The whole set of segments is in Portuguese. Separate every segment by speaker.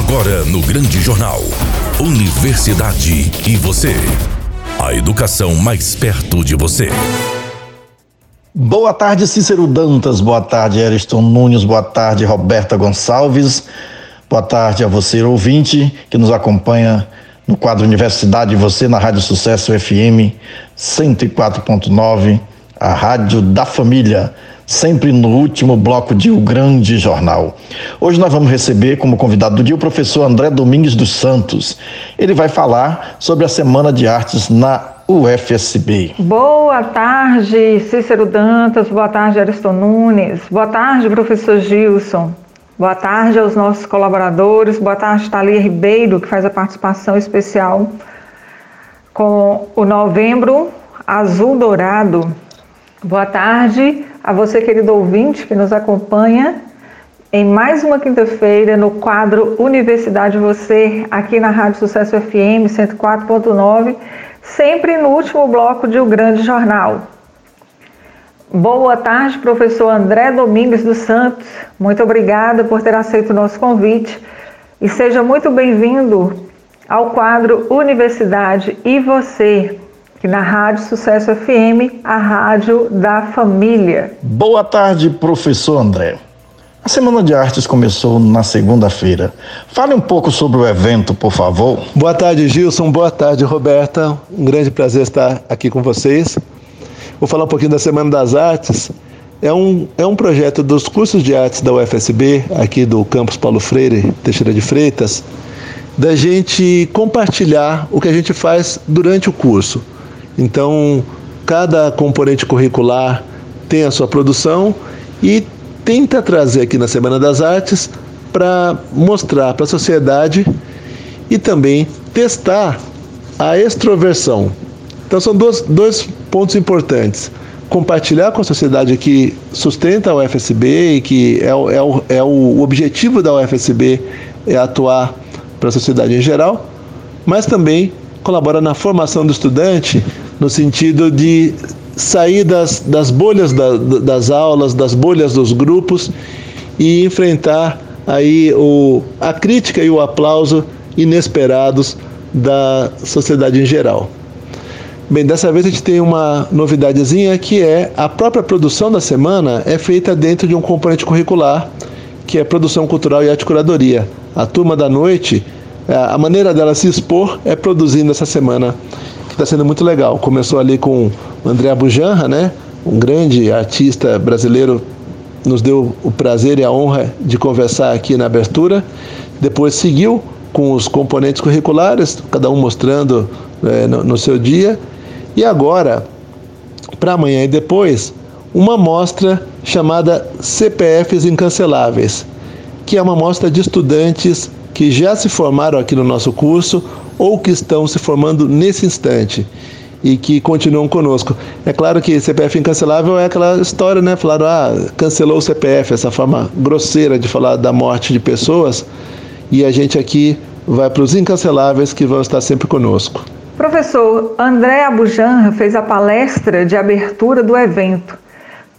Speaker 1: Agora no Grande Jornal. Universidade e você. A educação mais perto de você.
Speaker 2: Boa tarde, Cícero Dantas. Boa tarde, Ariston Nunes. Boa tarde, Roberta Gonçalves. Boa tarde a você, ouvinte, que nos acompanha no quadro Universidade e Você na Rádio Sucesso FM 104.9, a Rádio da Família sempre no último bloco de O Grande Jornal. Hoje nós vamos receber como convidado do dia o professor André Domingues dos Santos. Ele vai falar sobre a Semana de Artes na UFSB.
Speaker 3: Boa tarde, Cícero Dantas. Boa tarde, Ariston Nunes. Boa tarde, professor Gilson. Boa tarde aos nossos colaboradores. Boa tarde, Thalia Ribeiro, que faz a participação especial com o Novembro Azul Dourado. Boa tarde a você, querido ouvinte, que nos acompanha em mais uma quinta-feira no quadro Universidade Você, aqui na Rádio Sucesso FM 104.9, sempre no último bloco de O Grande Jornal. Boa tarde, professor André Domingues dos Santos. Muito obrigada por ter aceito o nosso convite e seja muito bem-vindo ao quadro Universidade e Você, que na Rádio Sucesso FM, a rádio da família.
Speaker 2: Boa tarde, professor André. A Semana de Artes começou na segunda-feira. Fale um pouco sobre o evento, por favor.
Speaker 4: Boa tarde, Gilson. Boa tarde, Roberta. Um grande prazer estar aqui com vocês. Vou falar um pouquinho da Semana das Artes. É um, é um projeto dos cursos de artes da UFSB, aqui do campus Paulo Freire, Teixeira de Freitas, da gente compartilhar o que a gente faz durante o curso. Então, cada componente curricular tem a sua produção e tenta trazer aqui na Semana das Artes para mostrar para a sociedade e também testar a extroversão. Então, são dois, dois pontos importantes. Compartilhar com a sociedade que sustenta a UFSB e que é, o, é, o, é o objetivo da UFSB é atuar para a sociedade em geral, mas também colabora na formação do estudante no sentido de sair das, das bolhas da, das aulas, das bolhas dos grupos e enfrentar aí o, a crítica e o aplauso inesperados da sociedade em geral. Bem, dessa vez a gente tem uma novidadezinha que é a própria produção da semana é feita dentro de um componente curricular que é produção cultural e arte curadoria. A turma da noite, a maneira dela se expor é produzindo essa semana está sendo muito legal. Começou ali com André Abujanra, né? Um grande artista brasileiro, nos deu o prazer e a honra de conversar aqui na abertura. Depois seguiu com os componentes curriculares, cada um mostrando é, no, no seu dia. E agora, para amanhã e depois, uma mostra chamada CPFs Incanceláveis, que é uma mostra de estudantes que já se formaram aqui no nosso curso ou que estão se formando nesse instante e que continuam conosco. É claro que CPF incancelável é aquela história, né? Falaram, ah, cancelou o CPF, essa forma grosseira de falar da morte de pessoas, e a gente aqui vai para os incanceláveis que vão estar sempre conosco.
Speaker 3: Professor André Abujanra fez a palestra de abertura do evento.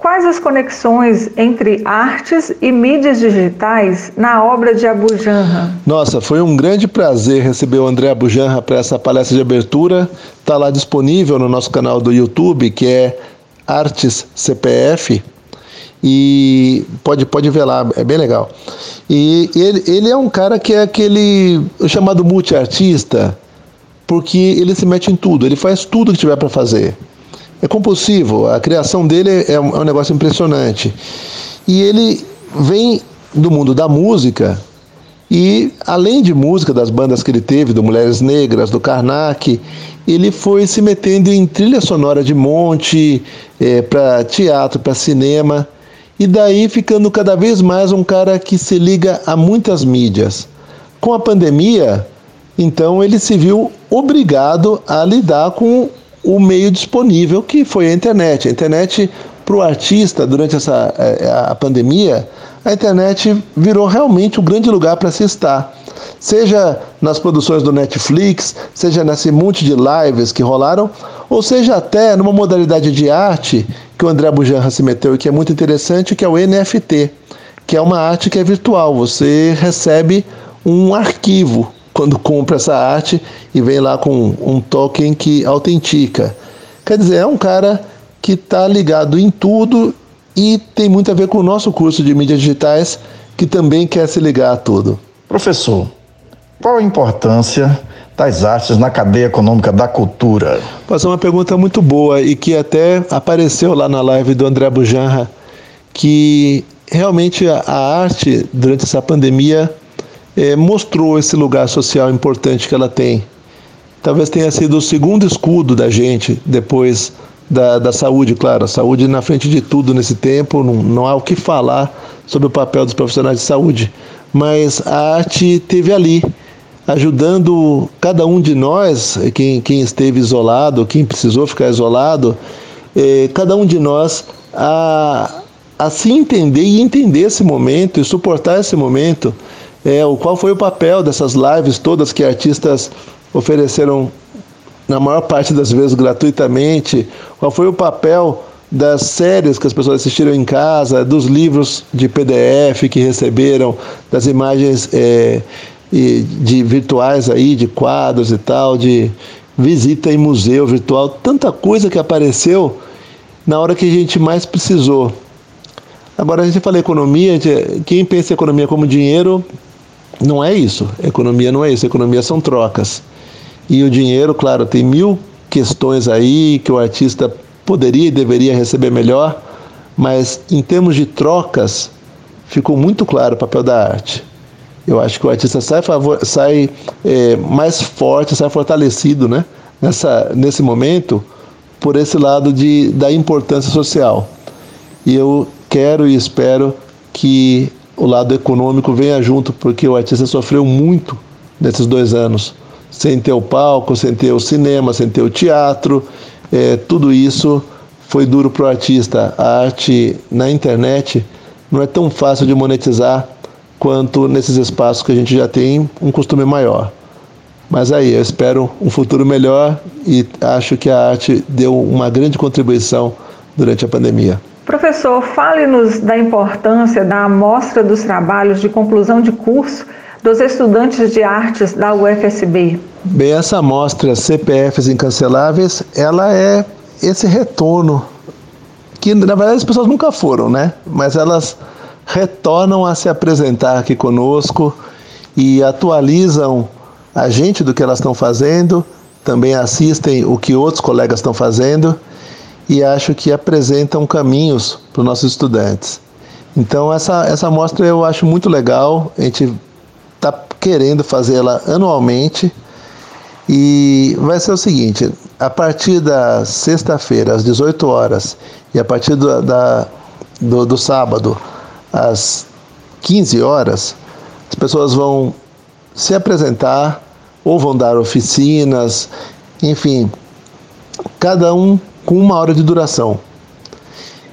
Speaker 3: Quais as conexões entre artes e mídias digitais na obra de Abu Janra?
Speaker 4: Nossa, foi um grande prazer receber o André Abu Janra para essa palestra de abertura. Está lá disponível no nosso canal do YouTube, que é Artes CPF. E pode, pode ver lá, é bem legal. E ele, ele é um cara que é aquele chamado multiartista, porque ele se mete em tudo, ele faz tudo que tiver para fazer é compulsivo, a criação dele é um, é um negócio impressionante. E ele vem do mundo da música e, além de música, das bandas que ele teve, do Mulheres Negras, do Karnak, ele foi se metendo em trilha sonora de monte, é, para teatro, para cinema, e daí ficando cada vez mais um cara que se liga a muitas mídias. Com a pandemia, então ele se viu obrigado a lidar com o meio disponível que foi a internet. A internet para o artista durante essa eh, a pandemia, a internet virou realmente o um grande lugar para se estar. Seja nas produções do Netflix, seja nesse monte de lives que rolaram, ou seja até numa modalidade de arte que o André Bujanra se meteu e que é muito interessante, que é o NFT, que é uma arte que é virtual. Você recebe um arquivo quando compra essa arte e vem lá com um token que autentica. Quer dizer, é um cara que está ligado em tudo e tem muito a ver com o nosso curso de mídias digitais, que também quer se ligar a tudo.
Speaker 2: Professor, qual a importância das artes na cadeia econômica da cultura?
Speaker 4: Essa é uma pergunta muito boa e que até apareceu lá na live do André Bujanra, que realmente a arte, durante essa pandemia, é, mostrou esse lugar social importante que ela tem. Talvez tenha sido o segundo escudo da gente depois da, da saúde, claro. A saúde na frente de tudo nesse tempo, não, não há o que falar sobre o papel dos profissionais de saúde. Mas a arte teve ali, ajudando cada um de nós, quem, quem esteve isolado, quem precisou ficar isolado, eh, cada um de nós a, a se entender e entender esse momento e suportar esse momento. É, o qual foi o papel dessas lives todas que artistas ofereceram na maior parte das vezes gratuitamente? Qual foi o papel das séries que as pessoas assistiram em casa, dos livros de PDF que receberam, das imagens é, de virtuais aí, de quadros e tal, de visita em museu virtual, tanta coisa que apareceu na hora que a gente mais precisou. Agora a gente fala economia, quem pensa em economia como dinheiro, não é isso. Economia não é isso. Economia são trocas. E o dinheiro, claro, tem mil questões aí que o artista poderia e deveria receber melhor, mas em termos de trocas, ficou muito claro o papel da arte. Eu acho que o artista sai, sai é, mais forte, sai fortalecido né? Nessa, nesse momento por esse lado de, da importância social. E eu quero e espero que o lado econômico venha junto, porque o artista sofreu muito nesses dois anos, sem ter o palco, sem ter o cinema, sem ter o teatro, é, tudo isso foi duro para o artista. A arte na internet não é tão fácil de monetizar quanto nesses espaços que a gente já tem um costume maior. Mas aí, eu espero um futuro melhor e acho que a arte deu uma grande contribuição durante a pandemia.
Speaker 3: Professor, fale-nos da importância da amostra dos trabalhos de conclusão de curso dos estudantes de artes da UFSB.
Speaker 4: Bem, essa amostra CPFs incanceláveis, ela é esse retorno que na verdade as pessoas nunca foram, né? Mas elas retornam a se apresentar aqui conosco e atualizam a gente do que elas estão fazendo, também assistem o que outros colegas estão fazendo e acho que apresentam caminhos para os nossos estudantes. Então essa essa amostra eu acho muito legal. A gente está querendo fazê-la anualmente e vai ser o seguinte: a partir da sexta-feira, às 18 horas, e a partir do, da, do, do sábado, às 15 horas, as pessoas vão se apresentar ou vão dar oficinas, enfim, cada um com uma hora de duração.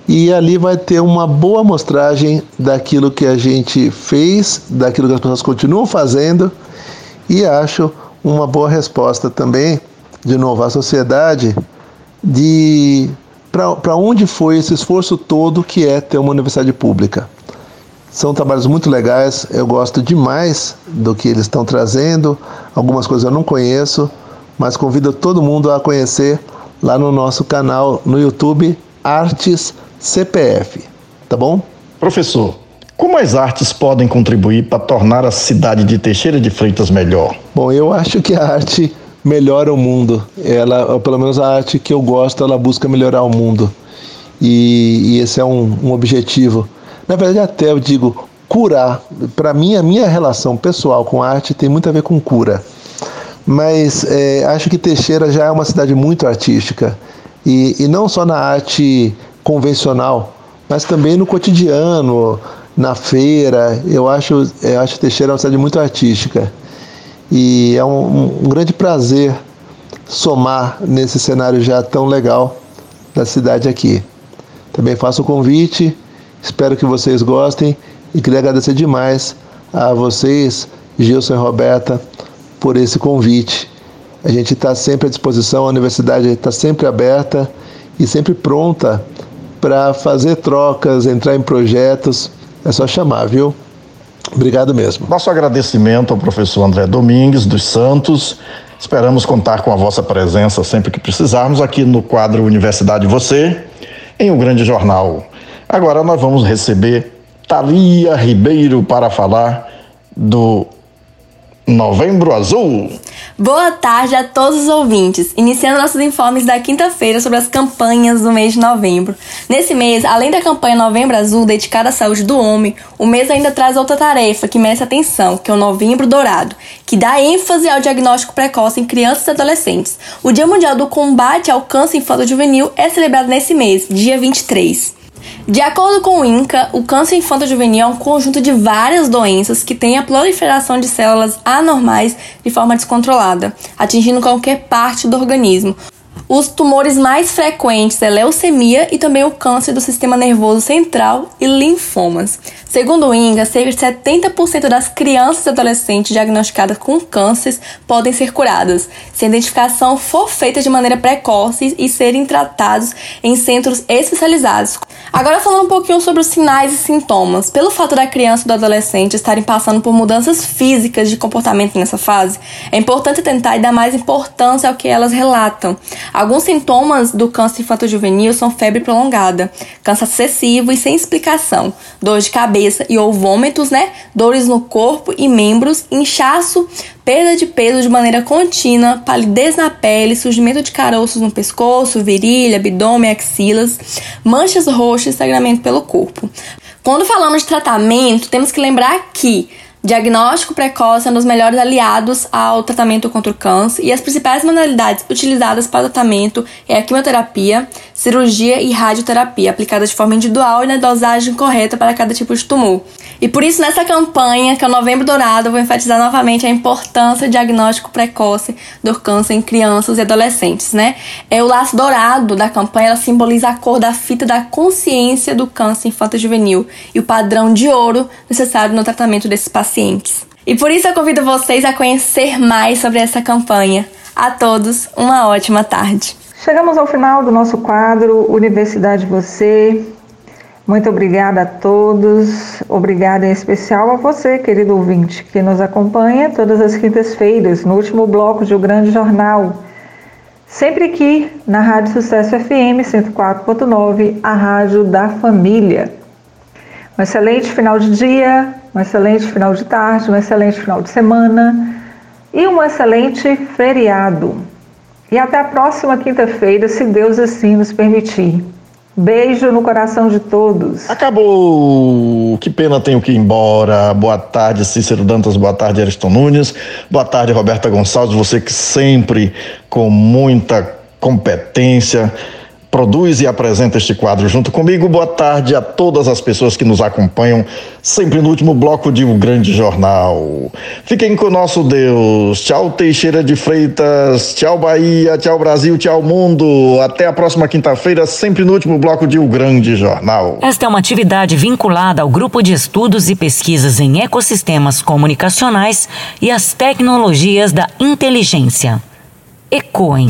Speaker 4: E ali vai ter uma boa amostragem daquilo que a gente fez, daquilo que as pessoas continuam fazendo, e acho uma boa resposta também, de novo, à sociedade, de para onde foi esse esforço todo que é ter uma universidade pública. São trabalhos muito legais, eu gosto demais do que eles estão trazendo. Algumas coisas eu não conheço, mas convido todo mundo a conhecer lá no nosso canal no YouTube Artes CPF, tá bom?
Speaker 2: Professor, como as artes podem contribuir para tornar a cidade de Teixeira de Freitas melhor?
Speaker 4: Bom, eu acho que a arte melhora o mundo. Ela, pelo menos a arte que eu gosto, ela busca melhorar o mundo. E, e esse é um, um objetivo. Na verdade, até eu digo curar. Para mim, a minha relação pessoal com a arte tem muito a ver com cura. Mas é, acho que Teixeira já é uma cidade muito artística. E, e não só na arte convencional, mas também no cotidiano, na feira. Eu acho, eu acho Teixeira uma cidade muito artística. E é um, um grande prazer somar nesse cenário já tão legal da cidade aqui. Também faço o convite, espero que vocês gostem e queria agradecer demais a vocês, Gilson e Roberta, por esse convite. A gente está sempre à disposição, a universidade está sempre aberta e sempre pronta para fazer trocas, entrar em projetos é só chamar, viu? Obrigado mesmo.
Speaker 2: Nosso agradecimento ao professor André Domingues dos Santos. Esperamos contar com a vossa presença sempre que precisarmos aqui no quadro Universidade Você, em O Grande Jornal. Agora nós vamos receber Thalia Ribeiro para falar do Novembro Azul.
Speaker 5: Boa tarde a todos os ouvintes. Iniciando nossos informes da quinta-feira sobre as campanhas do mês de novembro. Nesse mês, além da campanha Novembro Azul dedicada à saúde do homem, o mês ainda traz outra tarefa que merece atenção, que é o Novembro Dourado, que dá ênfase ao diagnóstico precoce em crianças e adolescentes. O Dia Mundial do Combate ao Câncer Infanto-Juvenil é celebrado nesse mês, dia 23. De acordo com o INCA, o câncer infanto-juvenil é um conjunto de várias doenças que têm a proliferação de células anormais de forma descontrolada, atingindo qualquer parte do organismo. Os tumores mais frequentes é leucemia e também o câncer do sistema nervoso central e linfomas. Segundo o INGA, cerca de 70% das crianças e adolescentes diagnosticadas com cânceres podem ser curadas, se a identificação for feita de maneira precoce e serem tratados em centros especializados. Agora falando um pouquinho sobre os sinais e sintomas. Pelo fato da criança e do adolescente estarem passando por mudanças físicas de comportamento nessa fase, é importante tentar e dar mais importância ao que elas relatam. Alguns sintomas do câncer infanto-juvenil são febre prolongada, cansaço excessivo e sem explicação, dor de cabeça e ou vômitos, né? Dores no corpo e membros, inchaço, perda de peso de maneira contínua, palidez na pele, surgimento de caroços no pescoço, virilha, abdômen, axilas, manchas roxas e sangramento pelo corpo. Quando falamos de tratamento, temos que lembrar que Diagnóstico precoce é um dos melhores aliados ao tratamento contra o câncer e as principais modalidades utilizadas para o tratamento é a quimioterapia, cirurgia e radioterapia, aplicadas de forma individual e na dosagem correta para cada tipo de tumor. E por isso, nessa campanha, que é o Novembro Dourado, eu vou enfatizar novamente a importância do diagnóstico precoce do câncer em crianças e adolescentes, né? É o laço dourado da campanha, ela simboliza a cor da fita da consciência do câncer infanto-juvenil e o padrão de ouro necessário no tratamento desses pacientes pacientes. E por isso eu convido vocês a conhecer mais sobre essa campanha. A todos, uma ótima tarde.
Speaker 3: Chegamos ao final do nosso quadro Universidade Você. Muito obrigada a todos. Obrigada em especial a você, querido ouvinte, que nos acompanha todas as quintas-feiras no último bloco de O Grande Jornal. Sempre aqui na Rádio Sucesso FM 104.9, a rádio da família. Um excelente final de dia, um excelente final de tarde, um excelente final de semana e um excelente feriado. E até a próxima quinta-feira, se Deus assim nos permitir. Beijo no coração de todos.
Speaker 2: Acabou. Que pena tenho que ir embora. Boa tarde, Cícero Dantas. Boa tarde, Ariston Nunes. Boa tarde, Roberta Gonçalves. Você que sempre com muita competência produz e apresenta este quadro junto comigo. Boa tarde a todas as pessoas que nos acompanham, sempre no último bloco de Um Grande Jornal. Fiquem com o nosso Deus. Tchau, Teixeira de Freitas. Tchau, Bahia. Tchau, Brasil. Tchau, mundo. Até a próxima quinta-feira, sempre no último bloco de Um Grande Jornal.
Speaker 6: Esta é uma atividade vinculada ao Grupo de Estudos e Pesquisas em Ecossistemas Comunicacionais e as Tecnologias da Inteligência. ECOEM.